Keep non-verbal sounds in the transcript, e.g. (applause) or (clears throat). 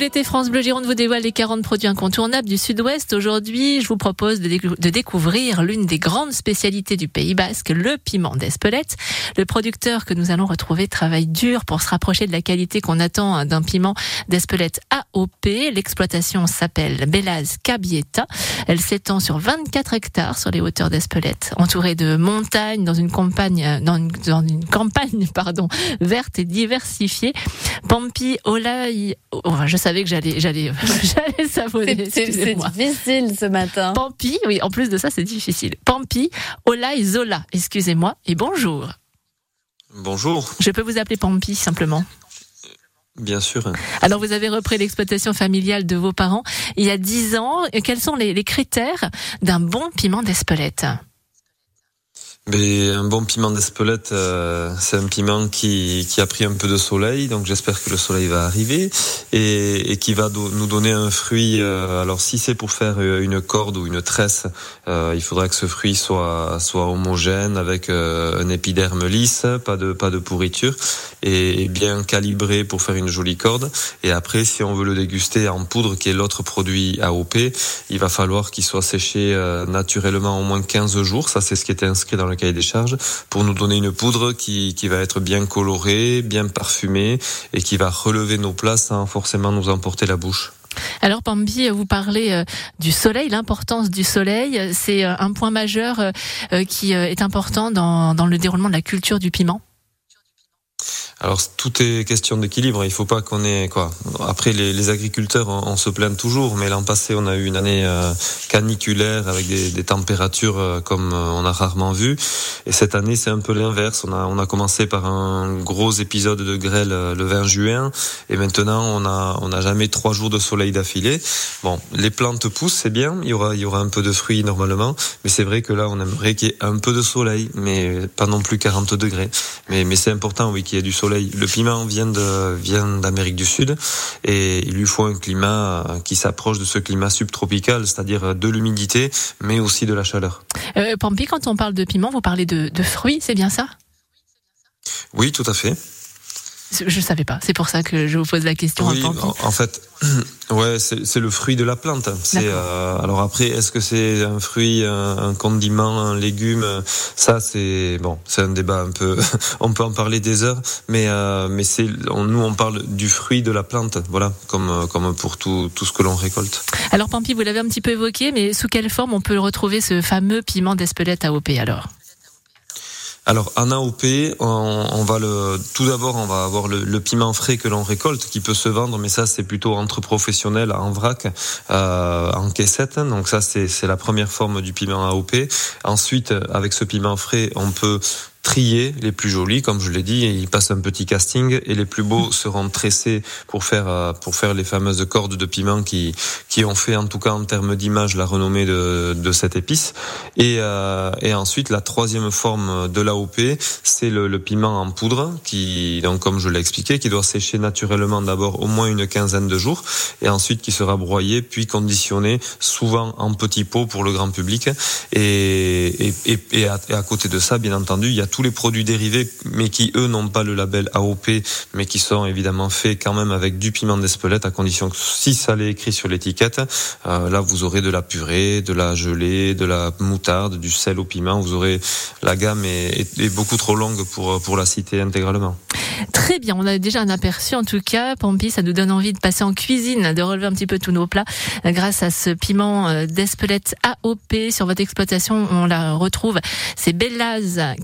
L'été France Bleu Gironde vous dévoile les 40 produits incontournables du Sud-Ouest. Aujourd'hui, je vous propose de, découvrir l'une des grandes spécialités du Pays Basque, le piment d'Espelette. Le producteur que nous allons retrouver travaille dur pour se rapprocher de la qualité qu'on attend d'un piment d'Espelette AOP. L'exploitation s'appelle Bellaz Cabieta. Elle s'étend sur 24 hectares sur les hauteurs d'Espelette, entourée de montagnes dans une campagne, dans une campagne, (laughs) pardon, verte et diversifiée. Pampi, Olaï, oh, je savais que j'allais, j'allais, (laughs) j'allais savonner. C'est difficile ce matin. Pampi, oui, en plus de ça, c'est difficile. Pampi, Olaï, Zola, excusez-moi, et bonjour. Bonjour. Je peux vous appeler Pampi simplement. Bien sûr. Alors, vous avez repris l'exploitation familiale de vos parents il y a dix ans. Quels sont les, les critères d'un bon piment d'Espelette? Mais un bon piment d'Espelette, euh, c'est un piment qui, qui a pris un peu de soleil, donc j'espère que le soleil va arriver et, et qui va nous donner un fruit. Euh, alors si c'est pour faire euh, une corde ou une tresse, euh, il faudra que ce fruit soit soit homogène avec euh, un épiderme lisse, pas de pas de pourriture et, bien calibré pour faire une jolie corde. Et après, si on veut le déguster en poudre, qui est l'autre produit AOP, il va falloir qu'il soit séché naturellement au moins 15 jours. Ça, c'est ce qui était inscrit dans le cahier des charges pour nous donner une poudre qui, qui va être bien colorée, bien parfumée et qui va relever nos plats sans forcément nous emporter la bouche. Alors Pambi, vous parlez euh, du soleil, l'importance du soleil. C'est euh, un point majeur euh, qui est important dans, dans le déroulement de la culture du piment. Alors tout est question d'équilibre. Il faut pas qu'on ait quoi. Après les, agriculteurs, on, se plaint toujours, mais l'an passé on a eu une année euh, caniculaire avec des, températures euh, comme euh, on a rarement vu. Et cette année c'est un peu l'inverse. On a on a commencé par un gros épisode de grêle le 20 juin, et maintenant on a on a jamais trois jours de soleil d'affilée. Bon, les plantes poussent, c'est bien. Il y aura il y aura un peu de fruits normalement, mais c'est vrai que là on aimerait qu'il y ait un peu de soleil, mais pas non plus 40 degrés. Mais mais c'est important oui qu'il y ait du soleil le piment vient de vient d'Amérique du Sud et il lui faut un climat qui s'approche de ce climat subtropical, c'est-à-dire de l'humidité, mais aussi de la chaleur. Euh, Pampi, quand on parle de piment, vous parlez de, de fruits, c'est bien ça? Oui, tout à fait. Je savais pas. C'est pour ça que je vous pose la question. Oui, en, fait, (clears throat) ouais, c'est le fruit de la plante. C'est euh, alors après, est-ce que c'est un fruit, un, condiment, un légume? Ça, c'est bon, c'est un débat un peu. (laughs) on peut en parler des heures, mais euh, mais c'est nous on parle du fruit de la plante, voilà, comme comme pour tout tout ce que l'on récolte. Alors, Pampi, vous l'avez un petit peu évoqué, mais sous quelle forme on peut retrouver ce fameux piment d'Espelette AOP alors? Alors en AOP, on, on va le tout d'abord on va avoir le, le piment frais que l'on récolte qui peut se vendre, mais ça c'est plutôt entre professionnels en vrac, euh, en caissette. Donc ça c'est la première forme du piment AOP. Ensuite avec ce piment frais, on peut trier les plus jolis, comme je l'ai dit, ils passent un petit casting, et les plus beaux seront tressés pour faire euh, pour faire les fameuses cordes de piment qui qui ont fait en tout cas en termes d'image la renommée de, de cette épice. Et euh, et ensuite la troisième forme de l'AOP, c'est le, le, piment en poudre qui donc comme je l'ai expliqué, qui doit sécher naturellement d'abord au moins une quinzaine de jours, et ensuite qui sera broyé puis conditionné, souvent en petits pots pour le grand public. Et et, et, et à côté de ça, bien entendu, il y a tous les produits dérivés, mais qui eux n'ont pas le label AOP, mais qui sont évidemment faits quand même avec du piment d'Espelette, à condition que si ça l'est écrit sur l'étiquette, euh, là vous aurez de la purée, de la gelée, de la moutarde, du sel au piment. Vous aurez la gamme est, beaucoup trop longue pour pour la citer intégralement. Très bien, on a déjà un aperçu en tout cas. Pampi, ça nous donne envie de passer en cuisine, de relever un petit peu tous nos plats grâce à ce piment euh, d'Espelette AOP sur votre exploitation. On la retrouve, c'est Bellaz